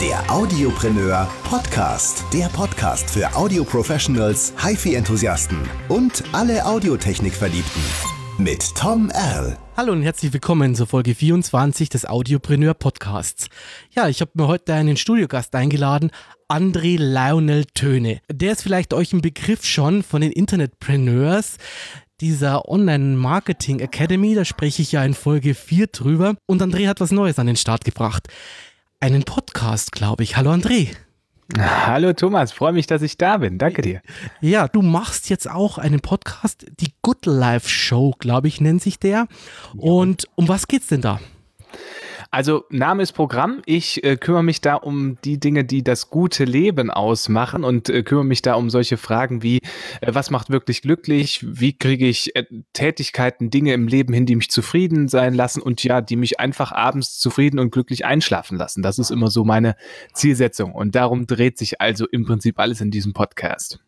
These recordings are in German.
Der Audiopreneur Podcast. Der Podcast für Audio-Professionals, HiFi-Enthusiasten und alle Audiotechnik-Verliebten. Mit Tom Erl. Hallo und herzlich willkommen zur Folge 24 des Audiopreneur Podcasts. Ja, ich habe mir heute einen Studiogast eingeladen, André Lionel Töne. Der ist vielleicht euch ein Begriff schon von den Internetpreneurs dieser Online Marketing Academy, da spreche ich ja in Folge 4 drüber. Und André hat was Neues an den Start gebracht. Einen Podcast, glaube ich. Hallo André. Hallo Thomas, freue mich, dass ich da bin. Danke dir. Ja, du machst jetzt auch einen Podcast, die Good Life Show, glaube ich, nennt sich der. Und um was geht's denn da? Also Name ist Programm. Ich äh, kümmere mich da um die Dinge, die das gute Leben ausmachen und äh, kümmere mich da um solche Fragen wie, äh, was macht wirklich glücklich? Wie kriege ich äh, Tätigkeiten, Dinge im Leben hin, die mich zufrieden sein lassen und ja, die mich einfach abends zufrieden und glücklich einschlafen lassen. Das ist immer so meine Zielsetzung. Und darum dreht sich also im Prinzip alles in diesem Podcast.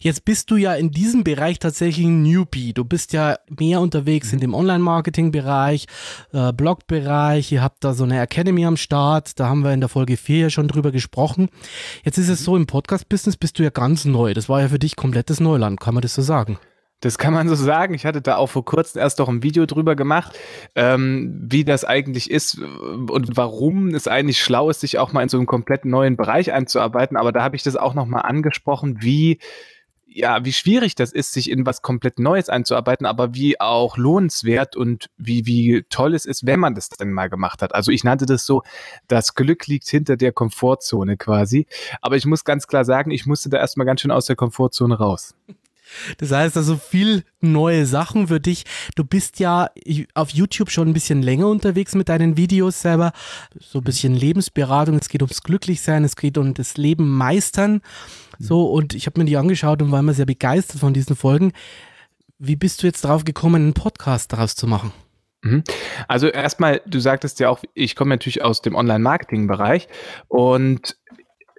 Jetzt bist du ja in diesem Bereich tatsächlich ein Newbie. Du bist ja mehr unterwegs in dem Online-Marketing-Bereich, äh, Blog-Bereich. Ihr habt da so eine Academy am Start. Da haben wir in der Folge 4 ja schon drüber gesprochen. Jetzt ist es so, im Podcast-Business bist du ja ganz neu. Das war ja für dich komplettes Neuland. Kann man das so sagen? Das kann man so sagen. Ich hatte da auch vor kurzem erst noch ein Video drüber gemacht, ähm, wie das eigentlich ist und warum es eigentlich schlau ist, sich auch mal in so einen komplett neuen Bereich einzuarbeiten. Aber da habe ich das auch noch mal angesprochen, wie ja, wie schwierig das ist, sich in was komplett Neues einzuarbeiten, aber wie auch lohnenswert und wie, wie toll es ist, wenn man das denn mal gemacht hat. Also ich nannte das so, das Glück liegt hinter der Komfortzone quasi. Aber ich muss ganz klar sagen, ich musste da erstmal ganz schön aus der Komfortzone raus. Das heißt also viel neue Sachen für dich. Du bist ja auf YouTube schon ein bisschen länger unterwegs mit deinen Videos selber. So ein bisschen Lebensberatung. Es geht ums Glücklichsein, es geht um das Leben meistern. So, und ich habe mir die angeschaut und war immer sehr begeistert von diesen Folgen. Wie bist du jetzt drauf gekommen, einen Podcast daraus zu machen? Mhm. Also erstmal, du sagtest ja auch, ich komme natürlich aus dem Online-Marketing-Bereich und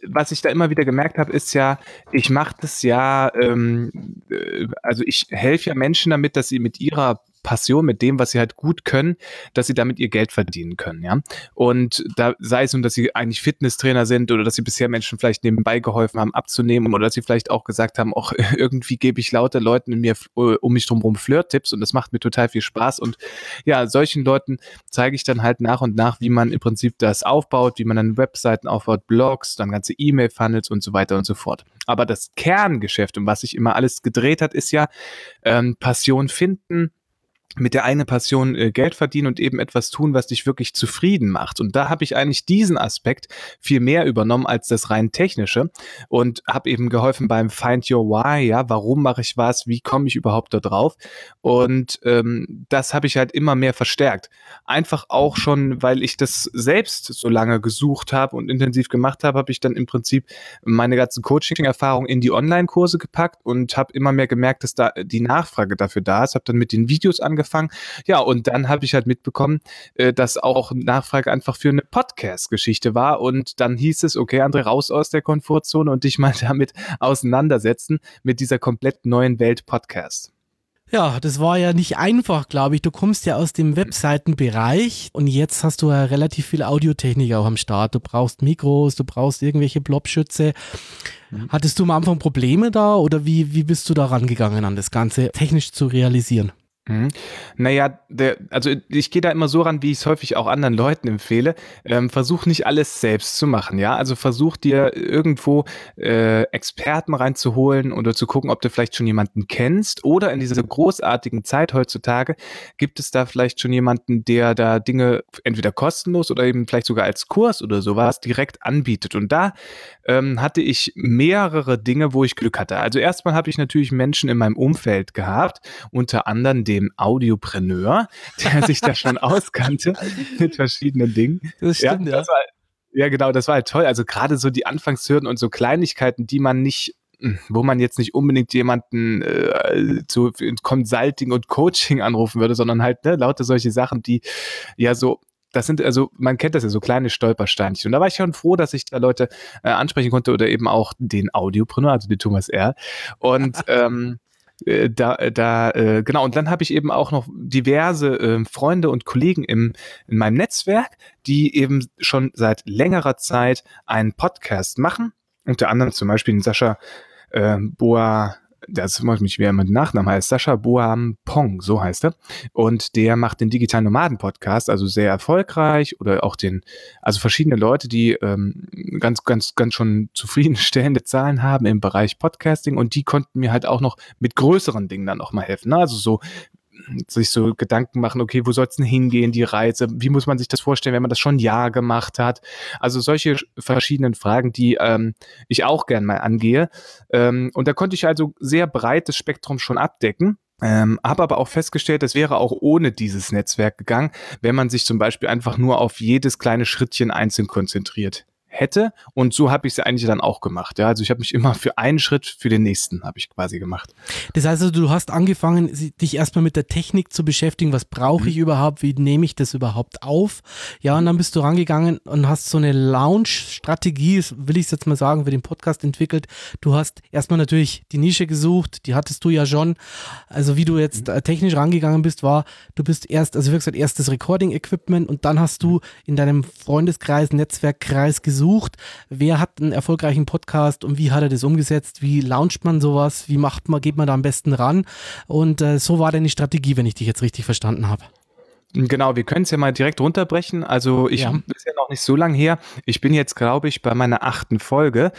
was ich da immer wieder gemerkt habe, ist ja, ich mache das ja, ähm, äh, also ich helfe ja Menschen damit, dass sie mit ihrer Passion, mit dem, was sie halt gut können, dass sie damit ihr Geld verdienen können, ja. Und da sei es nun, dass sie eigentlich Fitnesstrainer sind oder dass sie bisher Menschen vielleicht nebenbei geholfen haben, abzunehmen oder dass sie vielleicht auch gesagt haben, auch irgendwie gebe ich lauter Leuten in mir um mich drumherum Flirt-Tipps und das macht mir total viel Spaß. Und ja, solchen Leuten zeige ich dann halt nach und nach, wie man im Prinzip das aufbaut, wie man dann Webseiten aufbaut, Blogs, dann ganze E-Mail-Funnels und so weiter und so fort. Aber das Kerngeschäft, um was sich immer alles gedreht hat, ist ja ähm, Passion finden, mit der eine Passion äh, Geld verdienen und eben etwas tun, was dich wirklich zufrieden macht. Und da habe ich eigentlich diesen Aspekt viel mehr übernommen als das rein technische und habe eben geholfen beim Find Your Why, ja, warum mache ich was, wie komme ich überhaupt da drauf? Und ähm, das habe ich halt immer mehr verstärkt. Einfach auch schon, weil ich das selbst so lange gesucht habe und intensiv gemacht habe, habe ich dann im Prinzip meine ganzen Coaching-Erfahrungen in die Online-Kurse gepackt und habe immer mehr gemerkt, dass da die Nachfrage dafür da ist. Habe dann mit den Videos angefangen angefangen. Ja, und dann habe ich halt mitbekommen, äh, dass auch Nachfrage einfach für eine Podcast-Geschichte war. Und dann hieß es, okay, André, raus aus der Komfortzone und dich mal damit auseinandersetzen mit dieser komplett neuen Welt Podcast. Ja, das war ja nicht einfach, glaube ich. Du kommst ja aus dem Webseitenbereich und jetzt hast du ja relativ viel Audiotechnik auch am Start. Du brauchst Mikros, du brauchst irgendwelche Blobschütze. Mhm. Hattest du am Anfang Probleme da oder wie, wie bist du da rangegangen an das Ganze technisch zu realisieren? Mhm. Naja, der, also ich gehe da immer so ran, wie ich es häufig auch anderen Leuten empfehle. Ähm, versuch nicht alles selbst zu machen, ja. Also versuch dir irgendwo äh, Experten reinzuholen oder zu gucken, ob du vielleicht schon jemanden kennst. Oder in dieser großartigen Zeit heutzutage gibt es da vielleicht schon jemanden, der da Dinge entweder kostenlos oder eben vielleicht sogar als Kurs oder sowas direkt anbietet. Und da ähm, hatte ich mehrere Dinge, wo ich Glück hatte. Also erstmal habe ich natürlich Menschen in meinem Umfeld gehabt, unter anderem den dem Audiopreneur, der sich da schon auskannte mit verschiedenen Dingen. Das stimmt, ja. Das war, ja, genau, das war halt toll. Also gerade so die Anfangshürden und so Kleinigkeiten, die man nicht hm, wo man jetzt nicht unbedingt jemanden äh, zu Consulting und Coaching anrufen würde, sondern halt ne, lauter solche Sachen, die ja so das sind also, man kennt das ja, so kleine Stolpersteinchen. Und da war ich schon froh, dass ich da Leute äh, ansprechen konnte oder eben auch den Audiopreneur, also den Thomas R. Und ähm, äh, da, da äh, genau, und dann habe ich eben auch noch diverse äh, Freunde und Kollegen im, in meinem Netzwerk, die eben schon seit längerer Zeit einen Podcast machen. Unter anderem zum Beispiel Sascha äh, Boa das muss mich, wie er mit Nachnamen heißt, Sascha Boam Pong, so heißt er. Und der macht den Digitalen Nomaden Podcast, also sehr erfolgreich oder auch den, also verschiedene Leute, die ähm, ganz, ganz, ganz schon zufriedenstellende Zahlen haben im Bereich Podcasting und die konnten mir halt auch noch mit größeren Dingen dann auch mal helfen. Ne? Also so sich so Gedanken machen, okay, wo soll es denn hingehen, die Reise? Wie muss man sich das vorstellen, wenn man das schon ein Jahr gemacht hat? Also solche verschiedenen Fragen, die ähm, ich auch gern mal angehe. Ähm, und da konnte ich also sehr breites Spektrum schon abdecken. Ähm, habe aber auch festgestellt, es wäre auch ohne dieses Netzwerk gegangen, wenn man sich zum Beispiel einfach nur auf jedes kleine Schrittchen einzeln konzentriert hätte. Und so habe ich es eigentlich dann auch gemacht. Ja, also ich habe mich immer für einen Schritt für den nächsten habe ich quasi gemacht. Das heißt, also, du hast angefangen, dich erstmal mit der Technik zu beschäftigen. Was brauche ich mhm. überhaupt? Wie nehme ich das überhaupt auf? Ja, und dann bist du rangegangen und hast so eine Launch-Strategie, will ich es jetzt mal sagen, für den Podcast entwickelt. Du hast erstmal natürlich die Nische gesucht, die hattest du ja schon. Also wie du jetzt mhm. äh, technisch rangegangen bist, war, du bist erst, also wie gesagt, erstes Recording-Equipment und dann hast du in deinem Freundeskreis, Netzwerkkreis gesucht, gesucht, wer hat einen erfolgreichen Podcast und wie hat er das umgesetzt, wie launcht man sowas, wie macht man, geht man da am besten ran und äh, so war deine Strategie, wenn ich dich jetzt richtig verstanden habe. Genau, wir können es ja mal direkt runterbrechen. Also ich ja. ist ja noch nicht so lange her. Ich bin jetzt, glaube ich, bei meiner achten Folge.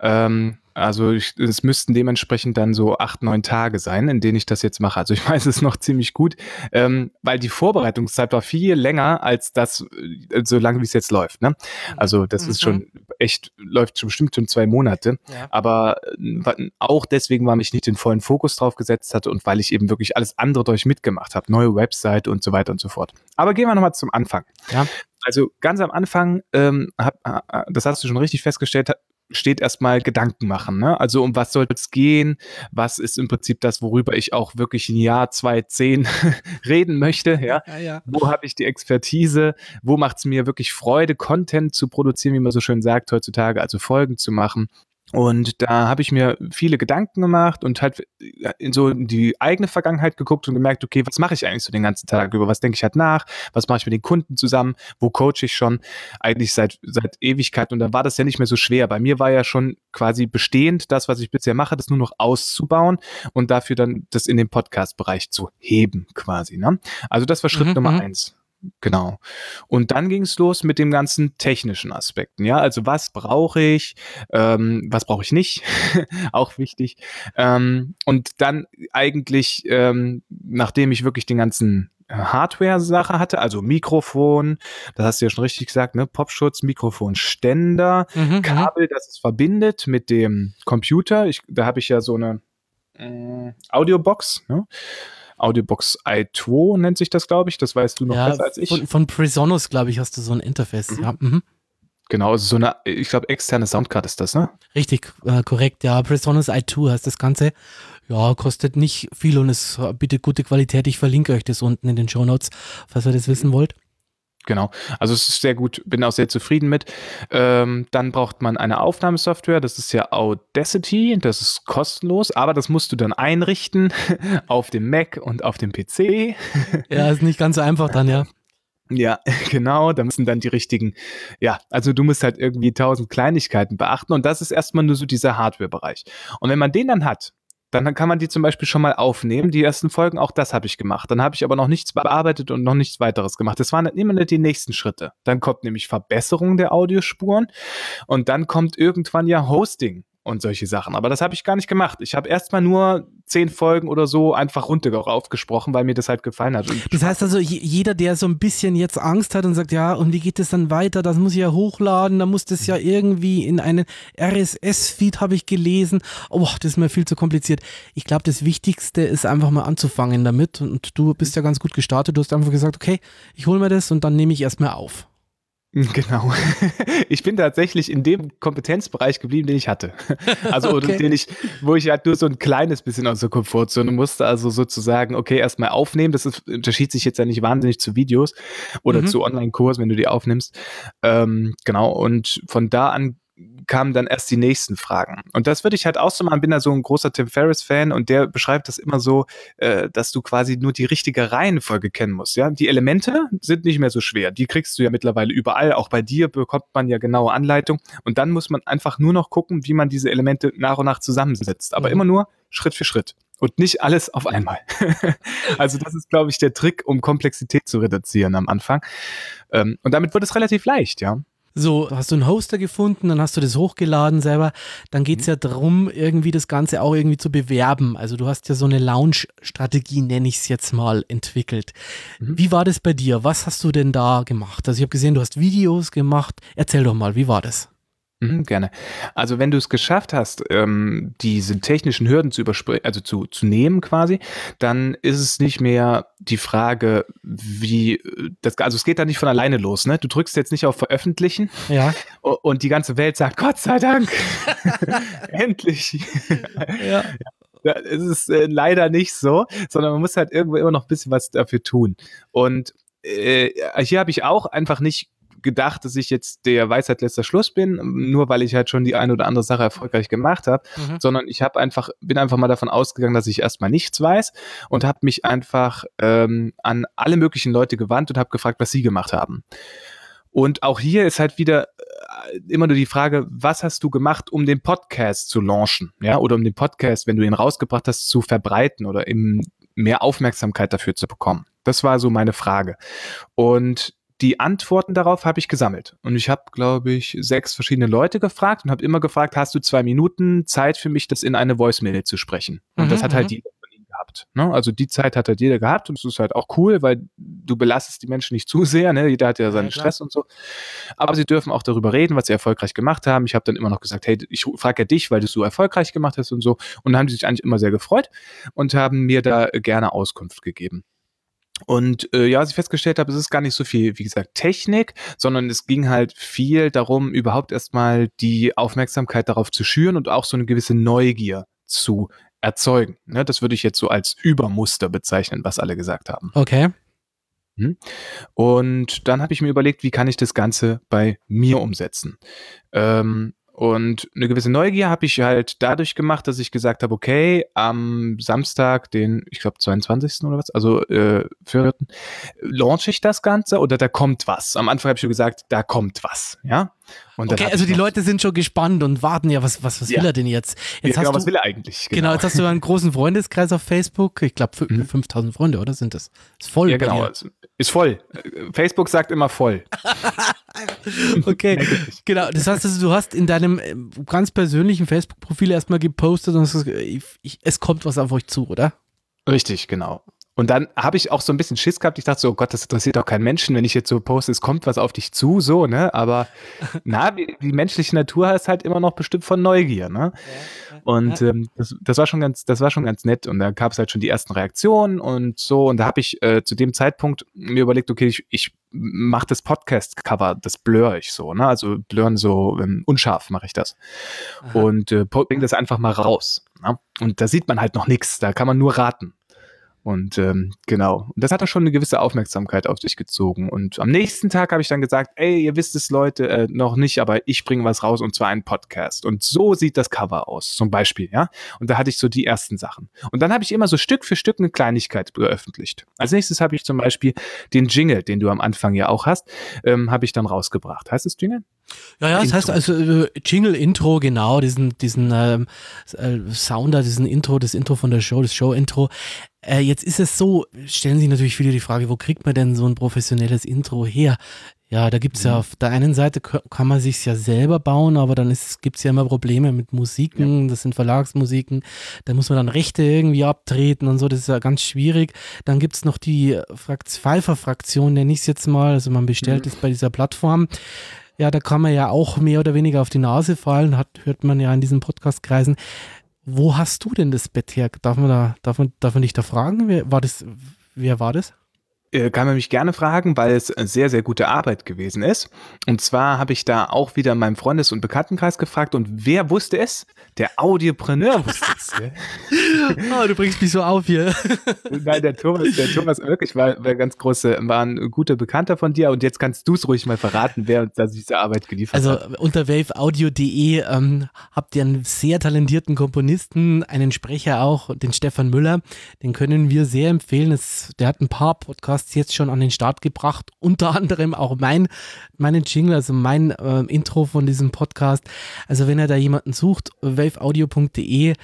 Ähm, also ich, es müssten dementsprechend dann so acht, neun Tage sein, in denen ich das jetzt mache. Also ich weiß es noch ziemlich gut, ähm, weil die Vorbereitungszeit war viel länger als das, äh, so lange wie es jetzt läuft. Ne? Also das mhm. ist schon echt, läuft schon bestimmt schon zwei Monate. Ja. Aber äh, auch deswegen, weil ich nicht den vollen Fokus drauf gesetzt hatte und weil ich eben wirklich alles andere durch mitgemacht habe. Neue Website und so weiter und so fort. Aber gehen wir nochmal zum Anfang. Ja. Also ganz am Anfang, ähm, hab, äh, das hast du schon richtig festgestellt, steht erstmal Gedanken machen. Ne? Also um was soll es gehen? Was ist im Prinzip das, worüber ich auch wirklich ein Jahr, zwei, zehn reden möchte? Ja? ja, ja. Wo habe ich die Expertise? Wo macht es mir wirklich Freude, Content zu produzieren, wie man so schön sagt heutzutage, also Folgen zu machen? Und da habe ich mir viele Gedanken gemacht und halt in so die eigene Vergangenheit geguckt und gemerkt, okay, was mache ich eigentlich so den ganzen Tag über? Was denke ich halt nach? Was mache ich mit den Kunden zusammen? Wo coache ich schon? Eigentlich seit, seit Ewigkeit. Und da war das ja nicht mehr so schwer. Bei mir war ja schon quasi bestehend, das, was ich bisher mache, das nur noch auszubauen und dafür dann das in den Podcast-Bereich zu heben, quasi. Ne? Also das war Schritt mhm. Nummer mhm. eins. Genau. Und dann ging es los mit dem ganzen technischen Aspekten. Ja, also was brauche ich, ähm, was brauche ich nicht, auch wichtig. Ähm, und dann eigentlich, ähm, nachdem ich wirklich den ganzen Hardware-Sache hatte, also Mikrofon, das hast du ja schon richtig gesagt, ne? Popschutz, Mikrofonständer, mhm, mhm, Kabel, das es verbindet mit dem Computer. Ich, da habe ich ja so eine äh, Audiobox, ne? Audiobox i2 nennt sich das, glaube ich. Das weißt du noch ja, besser als ich. Von, von Presonus, glaube ich, hast du so ein Interface. Mhm. Ja. Mhm. Genau, also so eine, ich glaube, externe Soundcard ist das, ne? Richtig, äh, korrekt, ja. Presonus i2 heißt das Ganze. Ja, kostet nicht viel und es bietet gute Qualität. Ich verlinke euch das unten in den Show Notes, falls ihr das wissen wollt. Genau. Also es ist sehr gut, bin auch sehr zufrieden mit. Ähm, dann braucht man eine Aufnahmesoftware, das ist ja Audacity, das ist kostenlos, aber das musst du dann einrichten auf dem Mac und auf dem PC. Ja, ist nicht ganz so einfach dann, ja. Ja, genau, da müssen dann die richtigen, ja, also du musst halt irgendwie tausend Kleinigkeiten beachten und das ist erstmal nur so dieser Hardware-Bereich. Und wenn man den dann hat, dann kann man die zum Beispiel schon mal aufnehmen. Die ersten Folgen, auch das habe ich gemacht. Dann habe ich aber noch nichts bearbeitet und noch nichts weiteres gemacht. Das waren immer die nächsten Schritte. Dann kommt nämlich Verbesserung der Audiospuren und dann kommt irgendwann ja Hosting und solche Sachen. Aber das habe ich gar nicht gemacht. Ich habe erstmal nur zehn Folgen oder so einfach runter aufgesprochen, weil mir das halt gefallen hat. das heißt also, jeder, der so ein bisschen jetzt Angst hat und sagt, ja, und wie geht es dann weiter? Das muss ich ja hochladen, da muss das ja irgendwie in einen RSS-Feed, habe ich gelesen. Oh, das ist mir viel zu kompliziert. Ich glaube, das Wichtigste ist einfach mal anzufangen damit. Und du bist ja ganz gut gestartet. Du hast einfach gesagt, okay, ich hole mir das und dann nehme ich erstmal auf. Genau. Ich bin tatsächlich in dem Kompetenzbereich geblieben, den ich hatte. Also, okay. den ich, wo ich halt nur so ein kleines bisschen aus der Komfortzone musste. Also sozusagen, okay, erstmal aufnehmen. Das ist, unterschied sich jetzt ja nicht wahnsinnig zu Videos oder mhm. zu Online-Kursen, wenn du die aufnimmst. Ähm, genau. Und von da an kamen dann erst die nächsten Fragen. Und das würde ich halt auch so machen, bin da so ein großer Tim Ferriss-Fan und der beschreibt das immer so, äh, dass du quasi nur die richtige Reihenfolge kennen musst. Ja, Die Elemente sind nicht mehr so schwer. Die kriegst du ja mittlerweile überall. Auch bei dir bekommt man ja genaue Anleitung. Und dann muss man einfach nur noch gucken, wie man diese Elemente nach und nach zusammensetzt. Aber mhm. immer nur Schritt für Schritt und nicht alles auf einmal. also das ist, glaube ich, der Trick, um Komplexität zu reduzieren am Anfang. Ähm, und damit wird es relativ leicht, ja. So, hast du einen Hoster gefunden, dann hast du das hochgeladen selber. Dann geht es mhm. ja darum, irgendwie das Ganze auch irgendwie zu bewerben. Also du hast ja so eine Launch-Strategie, nenne ich es jetzt mal, entwickelt. Mhm. Wie war das bei dir? Was hast du denn da gemacht? Also ich habe gesehen, du hast Videos gemacht. Erzähl doch mal, wie war das? Mhm, gerne. Also wenn du es geschafft hast, ähm, diese technischen Hürden zu überspringen, also zu, zu nehmen quasi, dann ist es nicht mehr die Frage, wie das, also es geht da nicht von alleine los, ne? Du drückst jetzt nicht auf Veröffentlichen ja. und die ganze Welt sagt, Gott sei Dank, endlich. ja. ja. Es ist äh, leider nicht so, sondern man muss halt irgendwo immer noch ein bisschen was dafür tun. Und äh, hier habe ich auch einfach nicht gedacht, dass ich jetzt der Weisheit letzter Schluss bin, nur weil ich halt schon die eine oder andere Sache erfolgreich gemacht habe, mhm. sondern ich habe einfach, bin einfach mal davon ausgegangen, dass ich erstmal nichts weiß und habe mich einfach ähm, an alle möglichen Leute gewandt und habe gefragt, was sie gemacht haben. Und auch hier ist halt wieder äh, immer nur die Frage, was hast du gemacht, um den Podcast zu launchen, ja, oder um den Podcast, wenn du ihn rausgebracht hast, zu verbreiten oder eben mehr Aufmerksamkeit dafür zu bekommen. Das war so meine Frage. Und die Antworten darauf habe ich gesammelt. Und ich habe, glaube ich, sechs verschiedene Leute gefragt und habe immer gefragt, hast du zwei Minuten Zeit für mich, das in eine Voicemail zu sprechen? Und mhm, das hat halt mhm. jeder von ihnen gehabt. Ne? Also die Zeit hat halt jeder gehabt und es ist halt auch cool, weil du belastest die Menschen nicht zu sehr. Ne? Jeder hat ja seinen ja, Stress und so. Aber sie dürfen auch darüber reden, was sie erfolgreich gemacht haben. Ich habe dann immer noch gesagt, hey, ich frage ja dich, weil du es so erfolgreich gemacht hast und so. Und dann haben sie sich eigentlich immer sehr gefreut und haben mir da gerne Auskunft gegeben. Und äh, ja, was ich festgestellt habe, es ist gar nicht so viel, wie gesagt, Technik, sondern es ging halt viel darum, überhaupt erstmal die Aufmerksamkeit darauf zu schüren und auch so eine gewisse Neugier zu erzeugen. Ne, das würde ich jetzt so als Übermuster bezeichnen, was alle gesagt haben. Okay. Hm? Und dann habe ich mir überlegt, wie kann ich das Ganze bei mir umsetzen? Ähm, und eine gewisse Neugier habe ich halt dadurch gemacht, dass ich gesagt habe, okay, am Samstag, den, ich glaube, 22. oder was, also äh, 4. launche ich das Ganze oder da kommt was. Am Anfang habe ich schon gesagt, da kommt was, ja. Und okay, also die Leute sind schon gespannt und warten ja, was, was, was ja. will er denn jetzt? jetzt ja, genau, du, was will er eigentlich? Genau. genau. jetzt hast du einen großen Freundeskreis auf Facebook. Ich glaube, mhm. 5000 Freunde, oder sind das? Ist voll. Ja, genau. Ist voll. Facebook sagt immer voll. okay, genau. Das heißt, also, du hast in deinem äh, ganz persönlichen Facebook-Profil erstmal gepostet und hast ich, es kommt was auf euch zu, oder? Richtig, genau. Und dann habe ich auch so ein bisschen Schiss gehabt. Ich dachte so, oh Gott, das interessiert doch keinen Menschen, wenn ich jetzt so poste, es kommt was auf dich zu, so, ne? Aber na, die, die menschliche Natur ist halt immer noch bestimmt von Neugier, ne? Ja, und ähm, das, das war schon ganz, das war schon ganz nett. Und da gab es halt schon die ersten Reaktionen und so. Und da habe ich äh, zu dem Zeitpunkt mir überlegt, okay, ich, ich mache das Podcast-Cover, das blur ich so, ne? Also blurren so ähm, unscharf mache ich das. Aha. Und äh, bring das einfach mal raus. Ne? Und da sieht man halt noch nichts, da kann man nur raten. Und ähm, genau, und das hat auch schon eine gewisse Aufmerksamkeit auf sich gezogen. Und am nächsten Tag habe ich dann gesagt, ey, ihr wisst es Leute äh, noch nicht, aber ich bringe was raus und zwar einen Podcast. Und so sieht das Cover aus, zum Beispiel, ja. Und da hatte ich so die ersten Sachen. Und dann habe ich immer so Stück für Stück eine Kleinigkeit veröffentlicht. Als nächstes habe ich zum Beispiel den Jingle, den du am Anfang ja auch hast, ähm, habe ich dann rausgebracht. Heißt es Jingle? Ja, ja, das heißt also äh, Jingle-Intro, genau, diesen, diesen ähm, äh, Sounder, diesen Intro, das Intro von der Show, das Show-Intro. Äh, jetzt ist es so, stellen sich natürlich viele die Frage, wo kriegt man denn so ein professionelles Intro her? Ja, da gibt's mhm. ja auf der einen Seite kann man sich's ja selber bauen, aber dann ist, gibt's ja immer Probleme mit Musiken, ja. das sind Verlagsmusiken, da muss man dann Rechte irgendwie abtreten und so, das ist ja ganz schwierig. Dann gibt's noch die Pfeiffer-Fraktion, nenne ich es jetzt mal, also man bestellt mhm. es bei dieser Plattform. Ja, da kann man ja auch mehr oder weniger auf die Nase fallen, hat, hört man ja in diesen Podcast-Kreisen. Wo hast du denn das Bett her? Darf man da, darf man, darf man dich da fragen? Wer war das? Wer war das? Äh, kann man mich gerne fragen, weil es sehr, sehr gute Arbeit gewesen ist. Und zwar habe ich da auch wieder in meinem Freundes- und Bekanntenkreis gefragt und wer wusste es? Der Audiopreneur wusste es. oh, du bringst mich so auf hier. Nein, der Thomas, der Thomas wirklich war, war ganz große, war ein guter Bekannter von dir und jetzt kannst du es ruhig mal verraten, wer uns da diese Arbeit geliefert also, hat. Also unter waveaudio.de ähm, habt ihr einen sehr talentierten Komponisten, einen Sprecher auch, den Stefan Müller. Den können wir sehr empfehlen. Es, der hat ein paar Podcasts jetzt schon an den Start gebracht, unter anderem auch mein, meinen Jingle, also mein äh, Intro von diesem Podcast. Also wenn ihr da jemanden sucht, waveaudio.de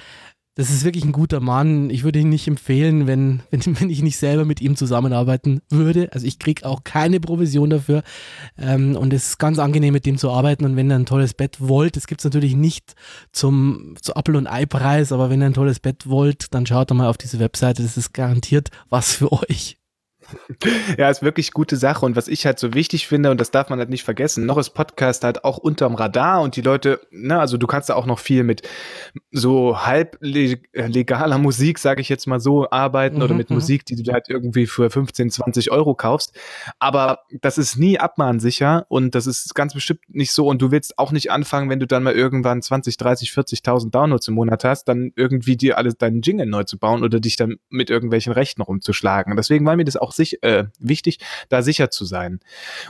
das ist wirklich ein guter Mann. Ich würde ihn nicht empfehlen, wenn, wenn, wenn ich nicht selber mit ihm zusammenarbeiten würde. Also ich kriege auch keine Provision dafür. Ähm, und es ist ganz angenehm, mit dem zu arbeiten. Und wenn ihr ein tolles Bett wollt, das gibt es natürlich nicht zum, zu Apple- und Ei-Preis, aber wenn ihr ein tolles Bett wollt, dann schaut doch mal auf diese Webseite. Das ist garantiert was für euch. Ja, ist wirklich gute Sache. Und was ich halt so wichtig finde, und das darf man halt nicht vergessen, noch ist Podcast halt auch unterm Radar und die Leute, ne, also du kannst da auch noch viel mit so halb legaler Musik, sage ich jetzt mal so, arbeiten mhm, oder mit mhm. Musik, die du halt irgendwie für 15, 20 Euro kaufst. Aber das ist nie abmahnsicher und das ist ganz bestimmt nicht so. Und du willst auch nicht anfangen, wenn du dann mal irgendwann 20, 30, 40.000 Downloads im Monat hast, dann irgendwie dir alles deinen Jingle neu zu bauen oder dich dann mit irgendwelchen Rechten rumzuschlagen. Deswegen war mir das auch sehr sich, äh, wichtig, da sicher zu sein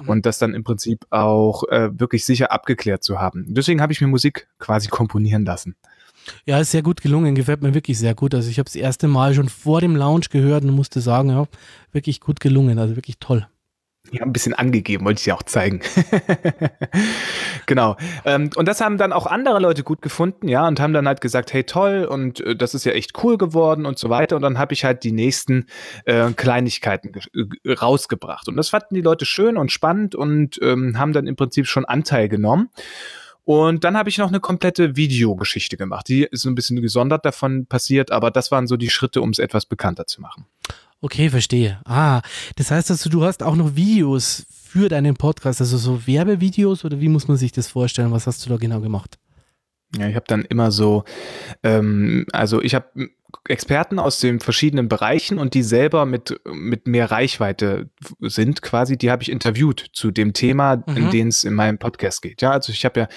mhm. und das dann im Prinzip auch äh, wirklich sicher abgeklärt zu haben. Deswegen habe ich mir Musik quasi komponieren lassen. Ja, ist sehr gut gelungen, gefällt mir wirklich sehr gut. Also ich habe das erste Mal schon vor dem Lounge gehört und musste sagen, ja, wirklich gut gelungen, also wirklich toll. Ja, ein bisschen angegeben, wollte ich dir auch zeigen. genau. Ähm, und das haben dann auch andere Leute gut gefunden, ja, und haben dann halt gesagt, hey toll, und äh, das ist ja echt cool geworden und so weiter. Und dann habe ich halt die nächsten äh, Kleinigkeiten äh, rausgebracht. Und das fanden die Leute schön und spannend und ähm, haben dann im Prinzip schon Anteil genommen. Und dann habe ich noch eine komplette Videogeschichte gemacht. Die ist ein bisschen gesondert davon passiert, aber das waren so die Schritte, um es etwas bekannter zu machen. Okay, verstehe. Ah, das heißt, dass du hast auch noch Videos für deinen Podcast, also so Werbevideos oder wie muss man sich das vorstellen? Was hast du da genau gemacht? Ja, ich habe dann immer so, ähm, also ich habe Experten aus den verschiedenen Bereichen und die selber mit, mit mehr Reichweite sind, quasi, die habe ich interviewt zu dem Thema, mhm. in dem es in meinem Podcast geht. Ja, also ich habe ja,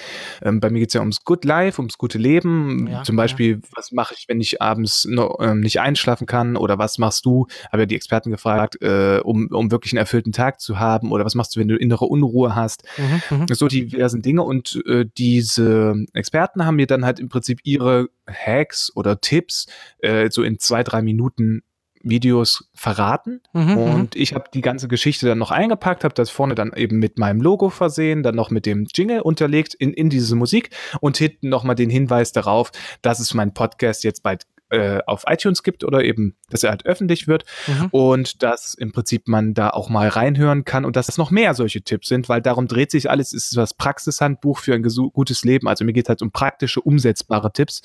ähm, bei mir geht es ja ums Good Life, ums gute Leben. Ja, Zum Beispiel, ja. was mache ich, wenn ich abends noch, ähm, nicht einschlafen kann oder was machst du? Habe ja die Experten gefragt, äh, um, um wirklich einen erfüllten Tag zu haben oder was machst du, wenn du innere Unruhe hast? Mhm, mhm. so diversen Dinge und äh, diese Experten haben mir dann halt im Prinzip ihre Hacks oder Tipps äh, so in zwei, drei Minuten Videos verraten. Mhm, mhm, und ich habe die ganze Geschichte dann noch eingepackt, habe das vorne dann eben mit meinem Logo versehen, dann noch mit dem Jingle unterlegt in, in diese Musik und hinten nochmal den Hinweis darauf, dass es mein Podcast jetzt bald äh, auf iTunes gibt oder eben, dass er halt öffentlich wird. Mhm. und dass im Prinzip man da auch mal reinhören kann und dass es noch mehr solche Tipps sind, weil darum dreht sich alles, es ist das Praxishandbuch für ein gutes Leben. Also mir geht halt um praktische, umsetzbare Tipps.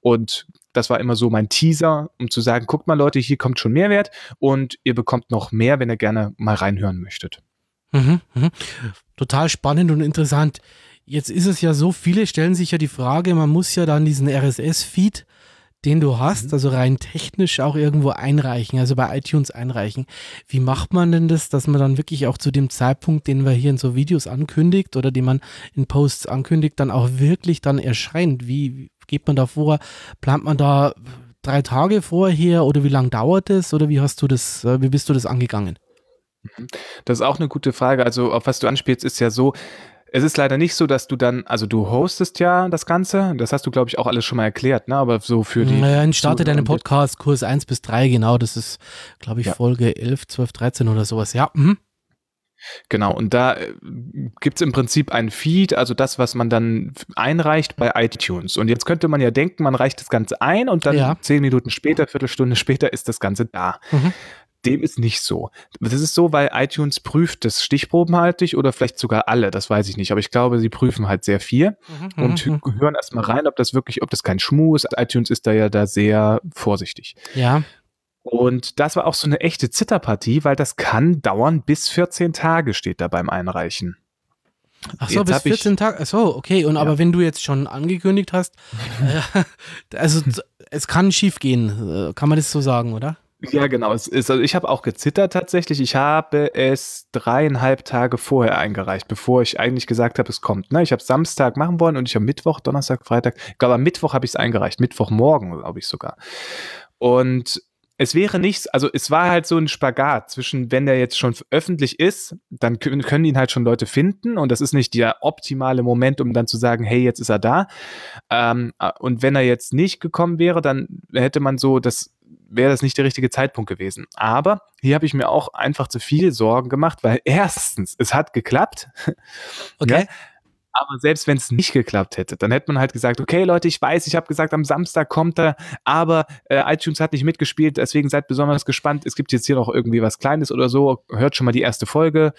Und das war immer so mein Teaser, um zu sagen, guckt mal Leute, hier kommt schon Mehrwert und ihr bekommt noch mehr, wenn ihr gerne mal reinhören möchtet. Mhm, mh. Total spannend und interessant. Jetzt ist es ja so, viele stellen sich ja die Frage, man muss ja dann diesen RSS-Feed den du hast, mhm. also rein technisch auch irgendwo einreichen, also bei iTunes einreichen. Wie macht man denn das, dass man dann wirklich auch zu dem Zeitpunkt, den wir hier in so Videos ankündigt oder den man in Posts ankündigt, dann auch wirklich dann erscheint? Wie geht man da vor? Plant man da drei Tage vorher oder wie lange dauert es oder wie hast du das, äh, wie bist du das angegangen? Mhm. Das ist auch eine gute Frage. Also, auf was du anspielst, ist ja so, es ist leider nicht so, dass du dann, also du hostest ja das Ganze, das hast du, glaube ich, auch alles schon mal erklärt, ne? Aber so für die. Naja, ich starte deinen Podcast, Kurs 1 bis 3, genau, das ist, glaube ich, ja. Folge 11, 12, 13 oder sowas, ja. Mhm. Genau, und da äh, gibt es im Prinzip ein Feed, also das, was man dann einreicht bei iTunes. Und jetzt könnte man ja denken, man reicht das Ganze ein und dann ja. zehn Minuten später, Viertelstunde später ist das Ganze da. Mhm. Dem ist nicht so. Das ist so, weil iTunes prüft das stichprobenhaltig oder vielleicht sogar alle, das weiß ich nicht. Aber ich glaube, sie prüfen halt sehr viel mhm, und mhm. hören erstmal rein, ob das wirklich, ob das kein Schmuh ist. iTunes ist da ja da sehr vorsichtig. Ja. Und das war auch so eine echte Zitterpartie, weil das kann dauern bis 14 Tage, steht da beim Einreichen. Ach so, jetzt bis 14 Tage. Ach so, okay. Und ja. aber wenn du jetzt schon angekündigt hast, äh, also es kann schief gehen, äh, kann man das so sagen, oder? Ja, genau. Ist, also ich habe auch gezittert tatsächlich. Ich habe es dreieinhalb Tage vorher eingereicht, bevor ich eigentlich gesagt habe, es kommt. Ne? Ich habe Samstag machen wollen und ich habe Mittwoch, Donnerstag, Freitag. Ich glaube, am Mittwoch habe ich es eingereicht. Mittwochmorgen, glaube ich sogar. Und es wäre nichts, also es war halt so ein Spagat zwischen, wenn der jetzt schon öffentlich ist, dann können, ihn halt schon Leute finden und das ist nicht der optimale Moment, um dann zu sagen, hey, jetzt ist er da. Ähm, äh, und wenn er jetzt nicht gekommen wäre, dann hätte man so, das wäre das nicht der richtige Zeitpunkt gewesen. Aber hier habe ich mir auch einfach zu viel Sorgen gemacht, weil erstens, es hat geklappt. Okay. Ja? Aber selbst wenn es nicht geklappt hätte, dann hätte man halt gesagt, okay Leute, ich weiß, ich habe gesagt, am Samstag kommt er, aber äh, iTunes hat nicht mitgespielt, deswegen seid besonders gespannt. Es gibt jetzt hier noch irgendwie was Kleines oder so. Hört schon mal die erste Folge.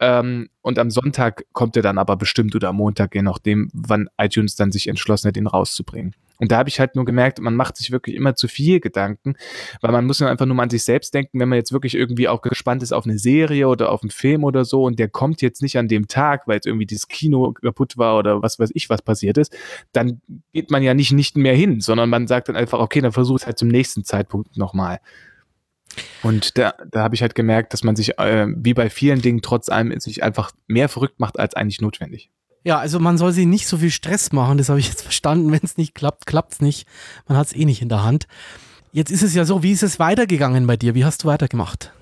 Ähm, und am Sonntag kommt er dann aber bestimmt oder am Montag, je nachdem, wann iTunes dann sich entschlossen hat, ihn rauszubringen. Und da habe ich halt nur gemerkt, man macht sich wirklich immer zu viel Gedanken, weil man muss ja einfach nur mal an sich selbst denken, wenn man jetzt wirklich irgendwie auch gespannt ist auf eine Serie oder auf einen Film oder so und der kommt jetzt nicht an dem Tag, weil jetzt irgendwie dieses Kino kaputt war oder was weiß ich, was passiert ist, dann geht man ja nicht nicht mehr hin, sondern man sagt dann einfach, okay, dann versuch es halt zum nächsten Zeitpunkt nochmal. Und da, da habe ich halt gemerkt, dass man sich, äh, wie bei vielen Dingen, trotz allem sich einfach mehr verrückt macht als eigentlich notwendig. Ja, also man soll sich nicht so viel Stress machen, das habe ich jetzt verstanden. Wenn es nicht klappt, klappt es nicht. Man hat es eh nicht in der Hand. Jetzt ist es ja so, wie ist es weitergegangen bei dir? Wie hast du weitergemacht?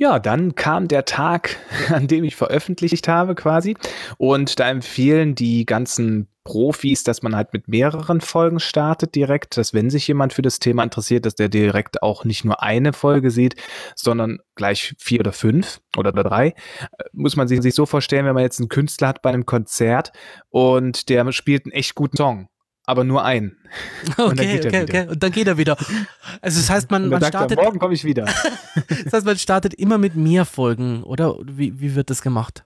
Ja, dann kam der Tag, an dem ich veröffentlicht habe quasi. Und da empfehlen die ganzen Profis, dass man halt mit mehreren Folgen startet direkt, dass wenn sich jemand für das Thema interessiert, dass der direkt auch nicht nur eine Folge sieht, sondern gleich vier oder fünf oder drei. Äh, muss man sich so vorstellen, wenn man jetzt einen Künstler hat bei einem Konzert und der spielt einen echt guten Song aber nur einen. Okay, okay, okay. Und dann geht er wieder. Also das heißt, man, man startet. Er, morgen komme ich wieder. das heißt, man startet immer mit mehr Folgen, oder? Wie, wie wird das gemacht?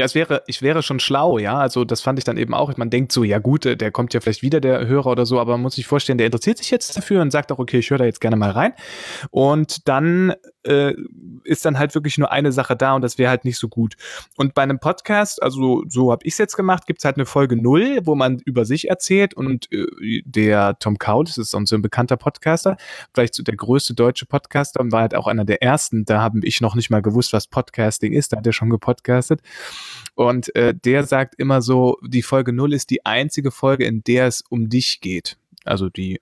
Ja, es wäre, ich wäre schon schlau, ja. Also das fand ich dann eben auch. Man denkt so, ja gut, äh, der kommt ja vielleicht wieder, der Hörer oder so, aber man muss sich vorstellen, der interessiert sich jetzt dafür und sagt auch, okay, ich höre da jetzt gerne mal rein. Und dann äh, ist dann halt wirklich nur eine Sache da und das wäre halt nicht so gut. Und bei einem Podcast, also so habe ich es jetzt gemacht, gibt es halt eine Folge null, wo man über sich erzählt und äh, der Tom das ist so ein bekannter Podcaster, vielleicht so der größte deutsche Podcaster und war halt auch einer der ersten. Da habe ich noch nicht mal gewusst, was Podcasting ist, da hat er schon gepodcastet. Und äh, der sagt immer so, die Folge null ist die einzige Folge, in der es um dich geht. Also die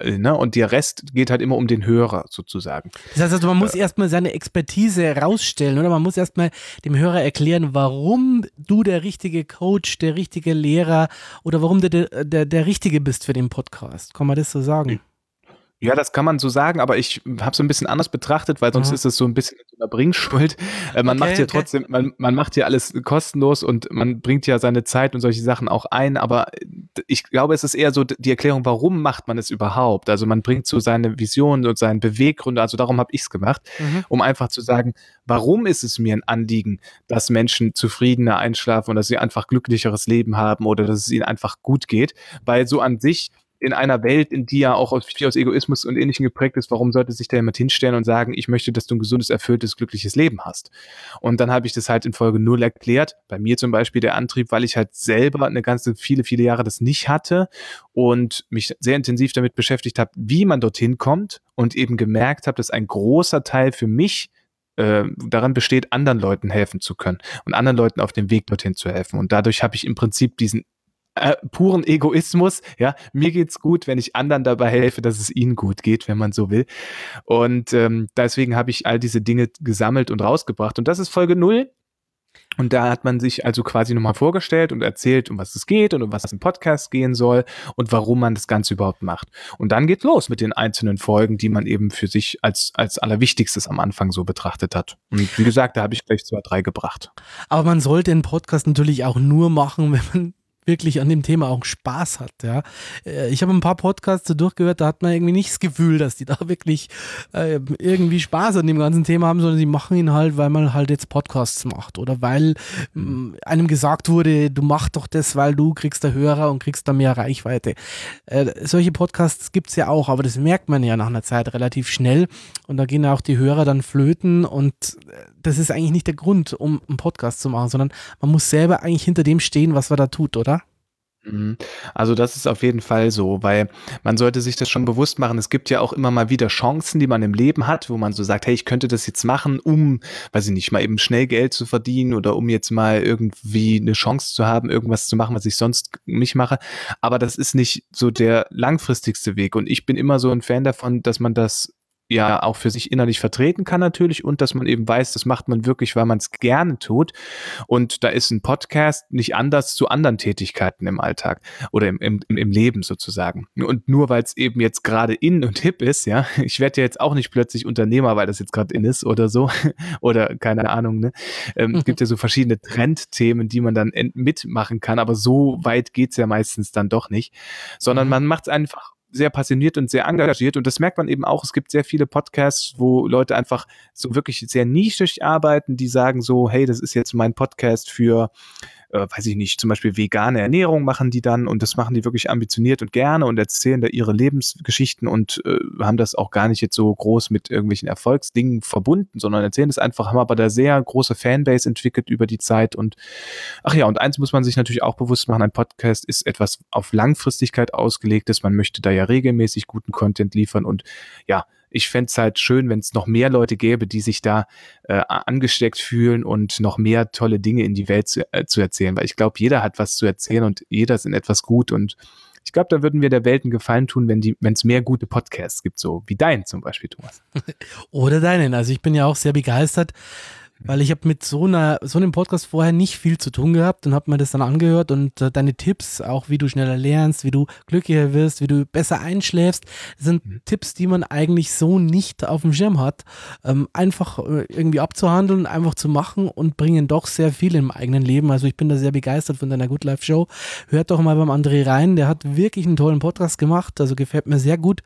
äh, ne? Und der Rest geht halt immer um den Hörer sozusagen. Das heißt also, man muss äh, erstmal seine Expertise rausstellen, oder? Man muss erstmal dem Hörer erklären, warum du der richtige Coach, der richtige Lehrer oder warum du der, der, der Richtige bist für den Podcast. Kann man das so sagen? Ja, das kann man so sagen, aber ich habe es ein bisschen anders betrachtet, weil sonst mhm. ist es so ein bisschen eine Bringschuld. Äh, man okay, macht ja okay. trotzdem, man, man macht ja alles kostenlos und man bringt ja seine Zeit und solche Sachen auch ein, aber ich glaube, es ist eher so die Erklärung, warum macht man es überhaupt? Also man bringt so seine Visionen und seinen Beweggründe, also darum habe ich es gemacht, mhm. um einfach zu sagen, warum ist es mir ein Anliegen, dass Menschen zufriedener einschlafen und dass sie einfach glücklicheres Leben haben oder dass es ihnen einfach gut geht, weil so an sich in einer Welt, in die ja auch aus, viel aus Egoismus und Ähnlichem geprägt ist, warum sollte sich da jemand hinstellen und sagen, ich möchte, dass du ein gesundes, erfülltes, glückliches Leben hast? Und dann habe ich das halt in Folge null erklärt. Bei mir zum Beispiel der Antrieb, weil ich halt selber eine ganze, viele, viele Jahre das nicht hatte und mich sehr intensiv damit beschäftigt habe, wie man dorthin kommt und eben gemerkt habe, dass ein großer Teil für mich äh, daran besteht, anderen Leuten helfen zu können und anderen Leuten auf dem Weg dorthin zu helfen. Und dadurch habe ich im Prinzip diesen äh, puren Egoismus. Ja, mir geht's gut, wenn ich anderen dabei helfe, dass es ihnen gut geht, wenn man so will. Und ähm, deswegen habe ich all diese Dinge gesammelt und rausgebracht. Und das ist Folge null. Und da hat man sich also quasi nochmal vorgestellt und erzählt, um was es geht und um was es im Podcast gehen soll und warum man das Ganze überhaupt macht. Und dann geht los mit den einzelnen Folgen, die man eben für sich als, als allerwichtigstes am Anfang so betrachtet hat. Und wie gesagt, da habe ich gleich zwei, drei gebracht. Aber man sollte den Podcast natürlich auch nur machen, wenn man wirklich an dem Thema auch Spaß hat. Ja. Äh, ich habe ein paar Podcasts so durchgehört, da hat man irgendwie nicht das Gefühl, dass die da wirklich äh, irgendwie Spaß an dem ganzen Thema haben, sondern sie machen ihn halt, weil man halt jetzt Podcasts macht oder weil äh, einem gesagt wurde, du mach doch das, weil du kriegst da Hörer und kriegst da mehr Reichweite. Äh, solche Podcasts gibt es ja auch, aber das merkt man ja nach einer Zeit relativ schnell und da gehen auch die Hörer dann flöten und äh, das ist eigentlich nicht der Grund, um einen Podcast zu machen, sondern man muss selber eigentlich hinter dem stehen, was man da tut, oder? Mhm. Also das ist auf jeden Fall so, weil man sollte sich das schon bewusst machen. Es gibt ja auch immer mal wieder Chancen, die man im Leben hat, wo man so sagt, hey, ich könnte das jetzt machen, um, weiß ich nicht, mal eben schnell Geld zu verdienen oder um jetzt mal irgendwie eine Chance zu haben, irgendwas zu machen, was ich sonst nicht mache. Aber das ist nicht so der langfristigste Weg. Und ich bin immer so ein Fan davon, dass man das ja auch für sich innerlich vertreten kann natürlich und dass man eben weiß, das macht man wirklich, weil man es gerne tut. Und da ist ein Podcast nicht anders zu anderen Tätigkeiten im Alltag oder im, im, im Leben sozusagen. Und nur weil es eben jetzt gerade in und hip ist, ja, ich werde ja jetzt auch nicht plötzlich Unternehmer, weil das jetzt gerade in ist oder so oder keine Ahnung. Ne? Ähm, mhm. Es gibt ja so verschiedene Trendthemen, die man dann mitmachen kann, aber so weit geht's ja meistens dann doch nicht, sondern mhm. man macht es einfach sehr passioniert und sehr engagiert. Und das merkt man eben auch. Es gibt sehr viele Podcasts, wo Leute einfach so wirklich sehr nischig arbeiten, die sagen so, hey, das ist jetzt mein Podcast für äh, weiß ich nicht, zum Beispiel vegane Ernährung machen die dann und das machen die wirklich ambitioniert und gerne und erzählen da ihre Lebensgeschichten und äh, haben das auch gar nicht jetzt so groß mit irgendwelchen Erfolgsdingen verbunden, sondern erzählen es einfach, haben aber da sehr große Fanbase entwickelt über die Zeit und ach ja, und eins muss man sich natürlich auch bewusst machen, ein Podcast ist etwas auf Langfristigkeit ausgelegtes, man möchte da ja regelmäßig guten Content liefern und ja, ich fände es halt schön, wenn es noch mehr Leute gäbe, die sich da äh, angesteckt fühlen und noch mehr tolle Dinge in die Welt zu, äh, zu erzählen, weil ich glaube, jeder hat was zu erzählen und jeder ist in etwas gut und ich glaube, da würden wir der Welt einen Gefallen tun, wenn es mehr gute Podcasts gibt, so wie deinen zum Beispiel, Thomas. Oder deinen. Also ich bin ja auch sehr begeistert weil ich habe mit so einer so einem Podcast vorher nicht viel zu tun gehabt und habe mir das dann angehört und äh, deine Tipps, auch wie du schneller lernst, wie du glücklicher wirst, wie du besser einschläfst, sind mhm. Tipps, die man eigentlich so nicht auf dem Schirm hat, ähm, einfach äh, irgendwie abzuhandeln, einfach zu machen und bringen doch sehr viel im eigenen Leben. Also ich bin da sehr begeistert von deiner Good Life Show. Hört doch mal beim André rein, der hat wirklich einen tollen Podcast gemacht, also gefällt mir sehr gut.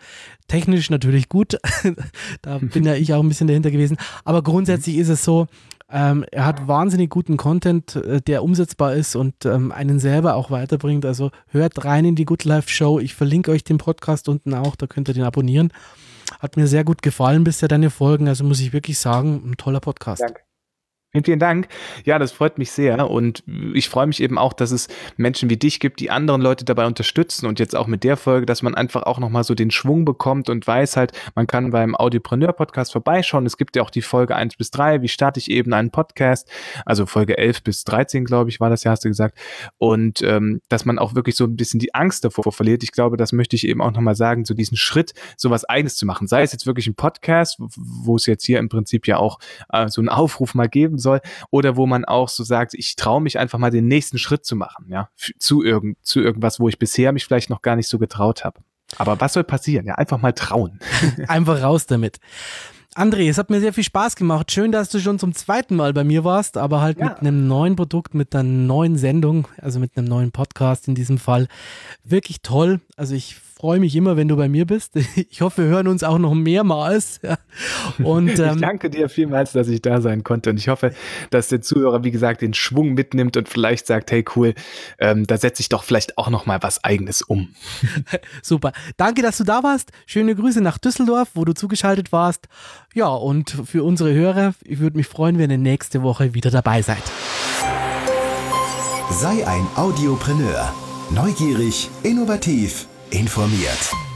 Technisch natürlich gut, da bin ja ich auch ein bisschen dahinter gewesen, aber grundsätzlich ist es so, ähm, er hat wahnsinnig guten Content, äh, der umsetzbar ist und ähm, einen selber auch weiterbringt. Also hört rein in die Good Life Show. Ich verlinke euch den Podcast unten auch, da könnt ihr den abonnieren. Hat mir sehr gut gefallen bisher deine Folgen. Also muss ich wirklich sagen, ein toller Podcast. Danke. Vielen, vielen Dank. Ja, das freut mich sehr. Und ich freue mich eben auch, dass es Menschen wie dich gibt, die anderen Leute dabei unterstützen. Und jetzt auch mit der Folge, dass man einfach auch nochmal so den Schwung bekommt und weiß halt, man kann beim Audiopreneur-Podcast vorbeischauen. Es gibt ja auch die Folge 1 bis 3. Wie starte ich eben einen Podcast? Also Folge 11 bis 13, glaube ich, war das ja, hast du gesagt. Und ähm, dass man auch wirklich so ein bisschen die Angst davor verliert. Ich glaube, das möchte ich eben auch nochmal sagen, so diesen Schritt, so was Eigenes zu machen. Sei es jetzt wirklich ein Podcast, wo es jetzt hier im Prinzip ja auch äh, so einen Aufruf mal geben geben soll oder wo man auch so sagt, ich traue mich einfach mal den nächsten Schritt zu machen, ja, zu, irgend, zu irgendwas, wo ich bisher mich vielleicht noch gar nicht so getraut habe. Aber was soll passieren? Ja, einfach mal trauen. einfach raus damit. André, es hat mir sehr viel Spaß gemacht. Schön, dass du schon zum zweiten Mal bei mir warst, aber halt ja. mit einem neuen Produkt, mit einer neuen Sendung, also mit einem neuen Podcast in diesem Fall. Wirklich toll. Also ich freue mich immer, wenn du bei mir bist. Ich hoffe, wir hören uns auch noch mehrmals. Und, ähm, ich danke dir vielmals, dass ich da sein konnte. Und ich hoffe, dass der Zuhörer, wie gesagt, den Schwung mitnimmt und vielleicht sagt, hey cool, ähm, da setze ich doch vielleicht auch noch mal was Eigenes um. Super. Danke, dass du da warst. Schöne Grüße nach Düsseldorf, wo du zugeschaltet warst. Ja, und für unsere Hörer, ich würde mich freuen, wenn ihr nächste Woche wieder dabei seid. Sei ein Audiopreneur. Neugierig, innovativ informiert.